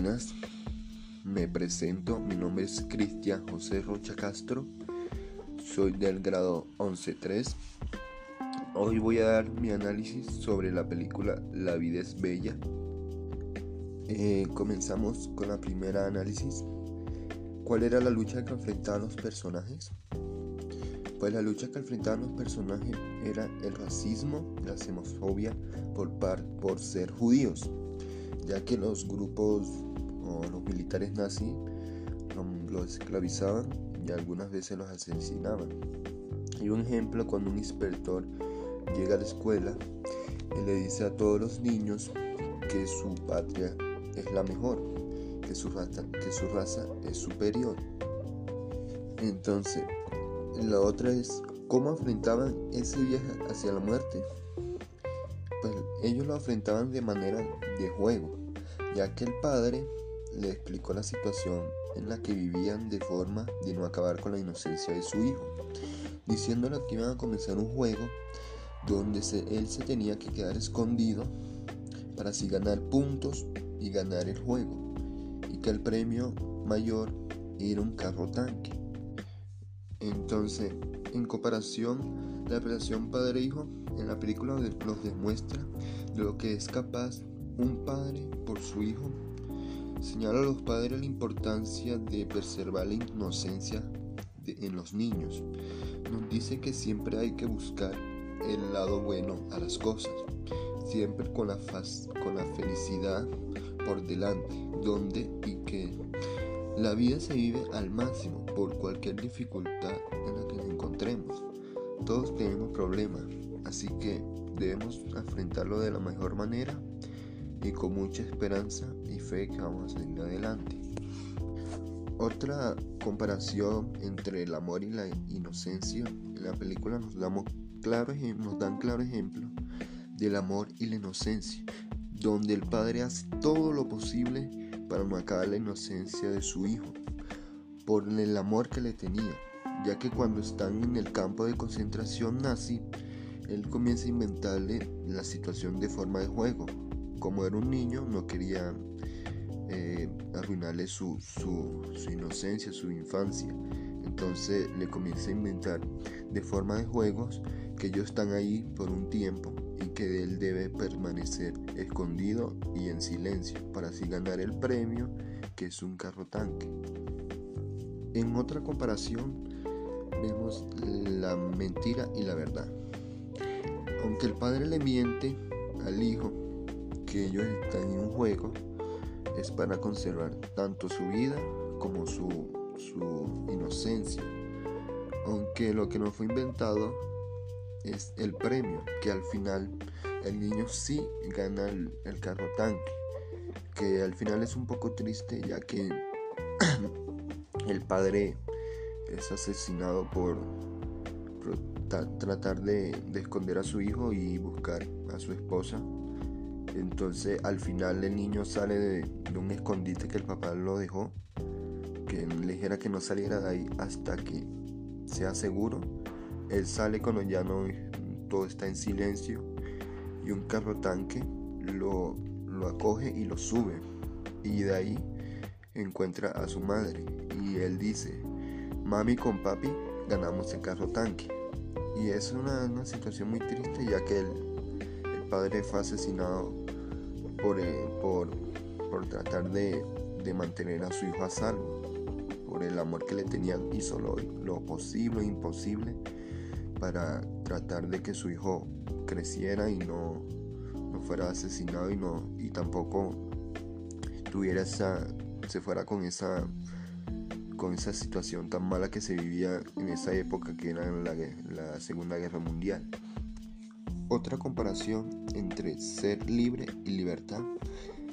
buenas, me presento, mi nombre es Cristian José Rocha Castro, soy del grado 11.3. Hoy voy a dar mi análisis sobre la película La vida es bella. Eh, comenzamos con la primera análisis. ¿Cuál era la lucha que enfrentaban los personajes? Pues la lucha que enfrentaban los personajes era el racismo, la xenofobia por, par, por ser judíos ya que los grupos o los militares nazis los esclavizaban y algunas veces los asesinaban. Y un ejemplo cuando un inspector llega a la escuela y le dice a todos los niños que su patria es la mejor, que su raza, que su raza es superior. Entonces, la otra es cómo enfrentaban ese viaje hacia la muerte. Pues ellos lo enfrentaban de manera de juego ya que el padre le explicó la situación en la que vivían de forma de no acabar con la inocencia de su hijo, diciéndole que iban a comenzar un juego donde él se tenía que quedar escondido para así ganar puntos y ganar el juego, y que el premio mayor era un carro tanque. Entonces, en comparación, la relación padre-hijo en la película nos demuestra de lo que es capaz un padre por su hijo, señala a los padres la importancia de preservar la inocencia en los niños. Nos dice que siempre hay que buscar el lado bueno a las cosas, siempre con la, con la felicidad por delante, donde y que la vida se vive al máximo por cualquier dificultad en la que nos encontremos. Todos tenemos problemas, así que debemos enfrentarlo de la mejor manera y con mucha esperanza y fe que vamos a salir adelante. Otra comparación entre el amor y la inocencia en la película nos, damos claro, nos dan claro ejemplo del amor y la inocencia, donde el padre hace todo lo posible para no acabar la inocencia de su hijo, por el amor que le tenía, ya que cuando están en el campo de concentración nazi, él comienza a inventarle la situación de forma de juego, como era un niño, no quería eh, arruinarle su, inocencia, su infancia. Entonces le comienza a inventar de forma de juegos que ellos están ahí por un tiempo y que él debe permanecer escondido y en silencio para así ganar el premio que es un carro tanque. En otra comparación vemos la mentira y la verdad. Aunque el padre le miente al hijo que ellos están en un juego es para conservar tanto su vida como su, inocencia. Aunque lo que no fue inventado es el premio, que al final el niño sí gana el, carro tanque, que al final es un poco triste ya que el padre es asesinado por, tratar de, de esconder a su hijo y buscar a su esposa entonces al final el niño sale de, un escondite que el papá lo dejó, que le dijera que no saliera de ahí hasta que sea seguro. Él sale cuando ya no todo está en silencio y un carro tanque lo, acoge y lo sube. Y de ahí encuentra a su madre y él dice, mami con papi ganamos el carro tanque. Y es una, situación muy triste ya que él padre fue asesinado por, eh, por, por tratar de, de, mantener a su hijo a salvo, por el amor que le tenía, hizo lo, lo posible imposible para tratar de que su hijo creciera y no, no fuera asesinado y, no, y tampoco tuviera esa, se fuera con esa con esa situación tan mala que se vivía en esa época que era la, la Segunda Guerra Mundial. Otra comparación entre ser libre y libertad.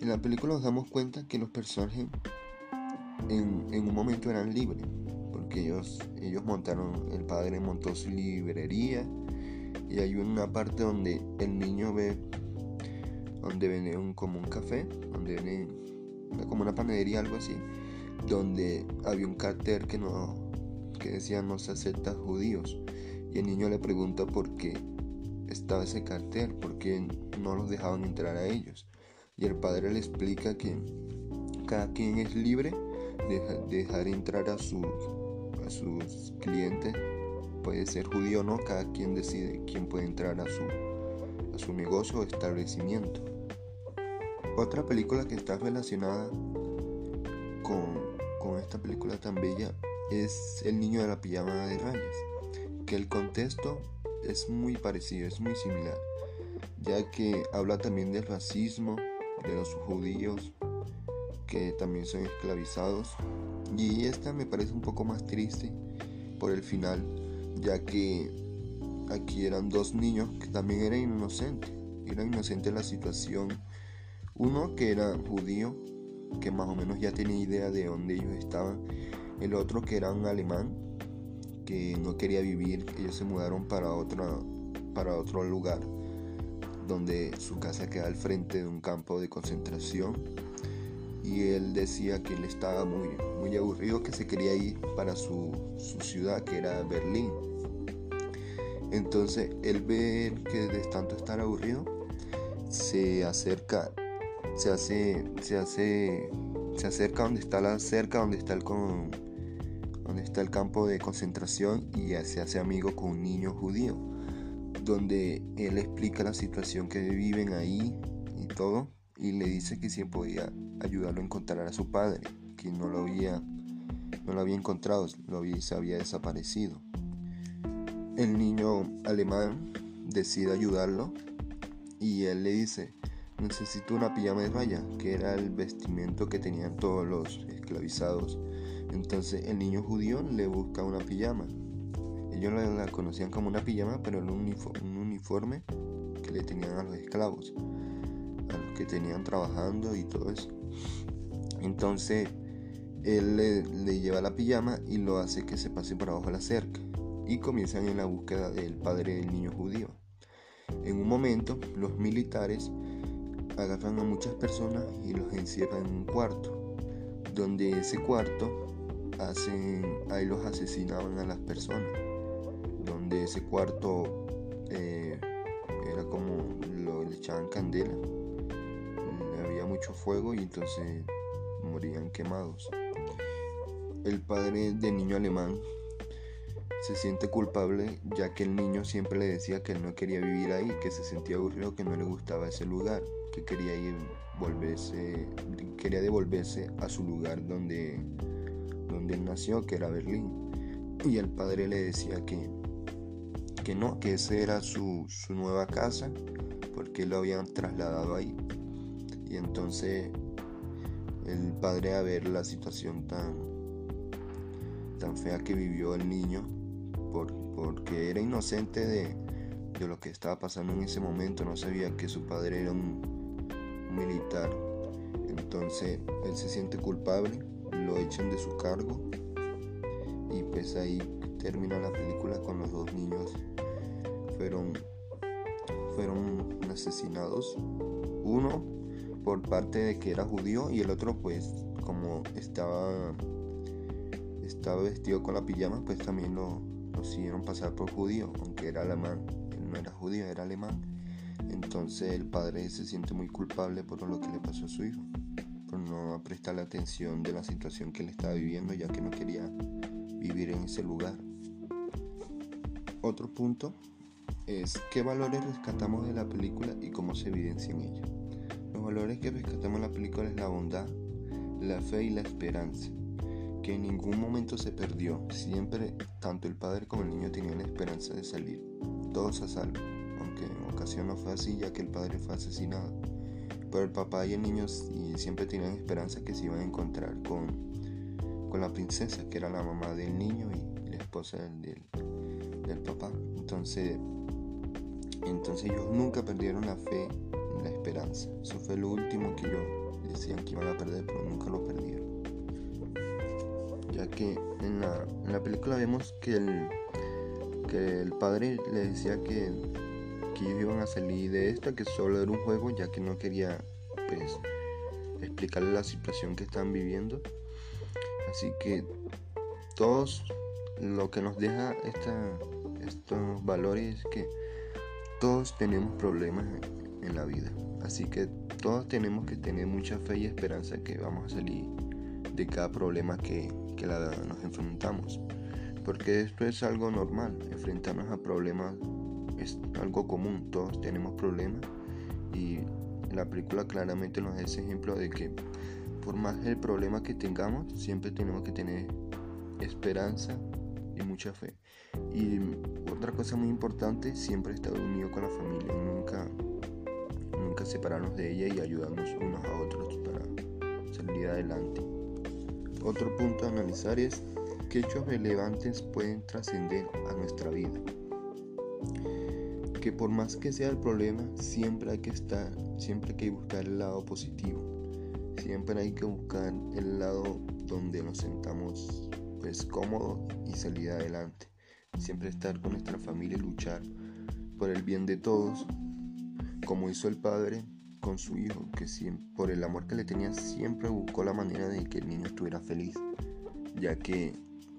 En la película nos damos cuenta que los personajes en, un momento eran libres, porque ellos, ellos montaron, el padre montó su librería y hay una parte donde el niño ve, donde vende un, como un café, donde vende como una panadería, algo así, donde había un cartel que, no, que decía no se acepta judíos. Y el niño le pregunta por qué estaba ese cartel, porque no los dejaban entrar a ellos. Y el padre le explica que cada quien es libre de dejar entrar a sus, a sus clientes. Puede ser judío o no, cada quien decide quién puede entrar a su, a su negocio o establecimiento. Otra película que está relacionada con, con esta película tan bella es El niño de la pijama de rayas, que el contexto es muy parecido, es muy similar, ya que habla también del racismo, de los judíos que también son esclavizados. Y esta me parece un poco más triste por el final, ya que aquí eran dos niños que también eran inocentes. Era inocente la situación. Uno que era judío, que más o menos ya tenía idea de dónde ellos estaban. El otro que era un alemán, que no quería vivir. Ellos se mudaron para, otra, para otro lugar donde su casa queda al frente de un campo de concentración y él decía que él estaba muy, muy aburrido, que se quería ir para su, ciudad, que era Berlín. Entonces él ve que de tanto estar aburrido, se acerca, se hace, se hace, se acerca donde está la cerca, donde está el donde está el campo de concentración y se hace amigo con un niño judío donde él explica la situación que viven ahí y todo, y le dice que si podía ayudarlo a encontrar a su padre, que no lo había, no lo había encontrado, lo había, se había desaparecido. El niño alemán decide ayudarlo y él le dice, necesito una pijama de raya, que era el vestimento que tenían todos los esclavizados. Entonces el niño judío le busca una pijama ellos la, conocían como una pijama, pero era un, uniforme que le tenían a los esclavos, a los que tenían trabajando y todo eso. Entonces él le, lleva la pijama y lo hace que se pase por abajo de la cerca y comienzan en la búsqueda del padre del niño judío. En un momento, los militares agarran a muchas personas y los encierran en un cuarto, donde ese cuarto hacen, ahí los asesinaban a las personas donde ese cuarto eh, era como lo echaban candela, había mucho fuego y entonces morían quemados. El padre del niño alemán se siente culpable ya que el niño siempre le decía que él no quería vivir ahí, que se sentía aburrido, que no le gustaba ese lugar, que quería ir volverse, quería devolverse a su lugar donde, donde él nació, que era Berlín. Y el padre le decía que que no, que esa era su, nueva casa, porque lo habían trasladado ahí. Y entonces el padre a ver la situación tan, tan fea que vivió el niño, porque era inocente de, de, lo que estaba pasando en ese momento, no sabía que su padre era un militar. Entonces él se siente culpable, lo echan de su cargo. Y pues ahí termina la película con los dos niños. Fueron fueron asesinados. Uno por parte de que era judío y el otro pues como estaba estaba vestido con la pijama pues también lo, lo siguieron pasar por judío aunque era alemán. Él no era judío era alemán. Entonces el padre se siente muy culpable por lo que le pasó a su hijo no prestarle atención de la situación que él estaba viviendo ya que no quería vivir en ese lugar otro punto es qué valores rescatamos de la película y cómo se evidencia en ella. Los valores que rescatamos en la película es la bondad, la fe y la esperanza, que en ningún momento se perdió. Siempre tanto el padre como el niño tenían la esperanza de salir, todos a salvo, aunque en ocasión no fue así ya que el padre fue asesinado. Pero el papá y el niño siempre tenían esperanza que se iban a encontrar con, con la princesa, que era la mamá del niño y la esposa del, del papá. Entonces, entonces ellos nunca perdieron la fe la esperanza. Eso fue lo último que ellos decían que iban a perder, pero nunca lo perdieron. Ya que en la, película vemos que el, que el padre le decía que, que ellos iban a salir de esto, que solo era un juego, ya que no quería pues, explicarle la situación que están viviendo. Así que todos lo que nos deja esta, estos valores es que todos tenemos problemas en la vida, así que todos tenemos que tener mucha fe y esperanza que vamos a salir de cada problema que, que nos enfrentamos. Porque esto es algo normal, enfrentarnos a problemas es algo común, todos tenemos problemas y la película claramente nos da ese ejemplo de que por más el problema que tengamos, siempre tenemos que tener esperanza y mucha fe. Y otra cosa muy importante, siempre estar unido con la familia, nunca, nunca separarnos de ella y ayudarnos unos a otros para salir adelante. Otro punto a analizar es qué hechos relevantes pueden trascender a nuestra vida. Que por más que sea el problema, siempre hay que estar, siempre hay que buscar el lado positivo. Siempre hay que buscar el lado donde nos sentamos pues cómodos y salir adelante siempre estar con nuestra familia y luchar por el bien de todos, como hizo el padre con su hijo, que por el amor que le tenía siempre buscó la manera de que el niño estuviera feliz, ya que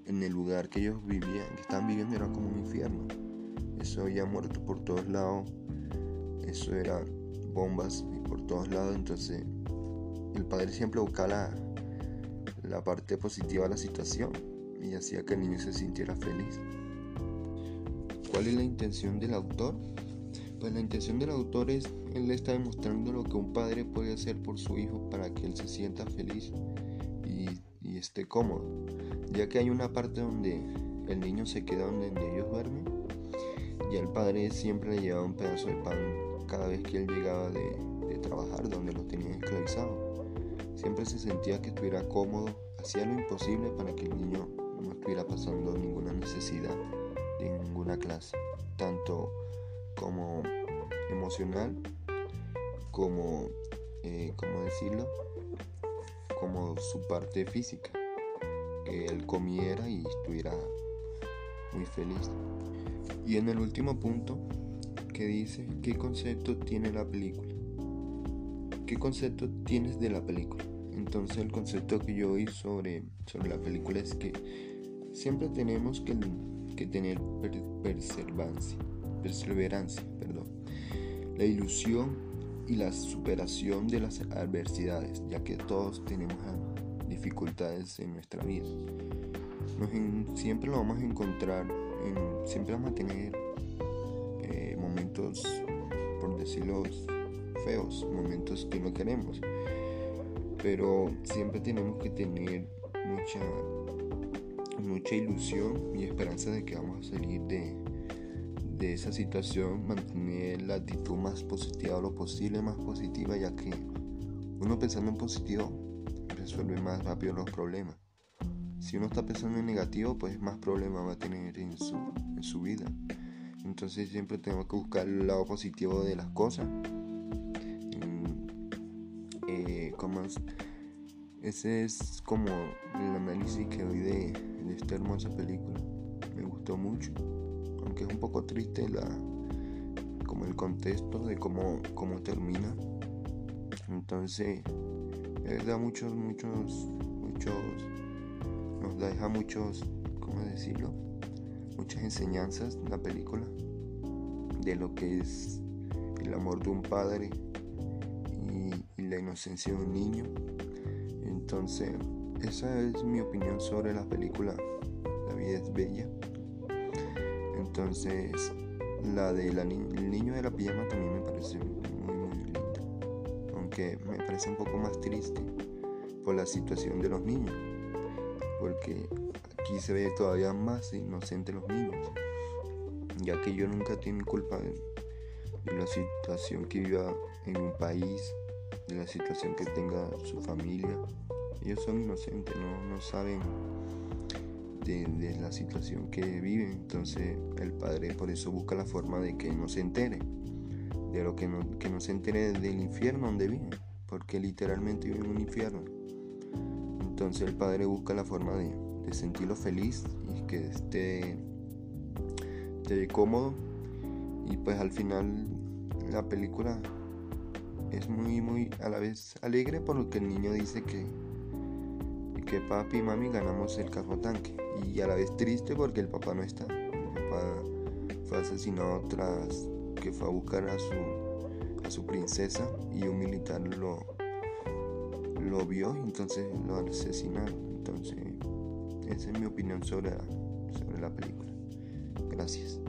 en el lugar que ellos vivían, que estaban viviendo era como un infierno. Eso había muerto por todos lados, eso era bombas por todos lados, entonces el padre siempre buscaba la, parte positiva de la situación y hacía que el niño se sintiera feliz. ¿Cuál es la intención del autor? Pues la intención del autor es, él está demostrando lo que un padre puede hacer por su hijo para que él se sienta feliz y, esté cómodo, ya que hay una parte donde el niño se queda donde, ellos duermen y el padre siempre le llevaba un pedazo de pan cada vez que él llegaba de, de trabajar donde lo tenían esclavizado. Siempre se sentía que estuviera cómodo, hacía lo imposible para que el niño no estuviera pasando ninguna necesidad en ninguna clase, tanto como emocional, como, eh, ¿cómo decirlo? Como su parte física, que él comiera y estuviera muy feliz. Y en el último punto, que dice, ¿qué concepto tiene la película? ¿Qué concepto tienes de la película? Entonces el concepto que yo oí sobre, sobre la película es que siempre tenemos que que tener perseverancia, perseverancia, perdón, la ilusión y la superación de las adversidades, ya que todos tenemos dificultades en nuestra vida. siempre lo vamos a encontrar, siempre vamos a tener eh, momentos, por decirlo, feos, momentos que no queremos, pero siempre tenemos que tener mucha mucha ilusión y esperanza de que vamos a salir de, de esa situación, mantener la actitud más positiva lo posible, más positiva, ya que uno pensando en positivo resuelve más rápido los problemas. Si uno está pensando en negativo, pues más problemas va a tener en su, en su vida. Entonces siempre tenemos que buscar el lado positivo de las cosas. Eh, como ese es como el análisis que doy de, esta hermosa película. Me gustó mucho, aunque es un poco triste la como el contexto de cómo, cómo termina. Entonces, da muchos, muchos, muchos, deja muchos, ¿cómo decirlo? Muchas enseñanzas la película de lo que es el amor de un padre y, y la inocencia de un niño. Entonces, esa es mi opinión sobre la película La vida es bella. Entonces, la de el niño de la pijama también me parece muy muy linda. Aunque me parece un poco más triste por la situación de los niños. Porque aquí se ve todavía más inocente los niños. Ya que ellos nunca tienen culpa de, la situación que viva en un país, de la situación que tenga su familia ellos son inocentes, no, saben de, la situación que viven. Entonces el padre por eso busca la forma de que no se entere, de lo que no, que no se entere del infierno donde viven, porque literalmente viven en un infierno. Entonces el padre busca la forma de, sentirlo feliz y que esté, cómodo. Y pues al final la película es muy, muy a la vez alegre por lo que el niño dice que que papi y mami ganamos el carro tanque. Y a la vez triste porque el papá no está. El papá fue asesinado tras que fue a buscar a su, a su princesa y un militar lo, lo vio entonces lo asesinaron. Entonces, esa es mi opinión sobre, sobre la película. Gracias.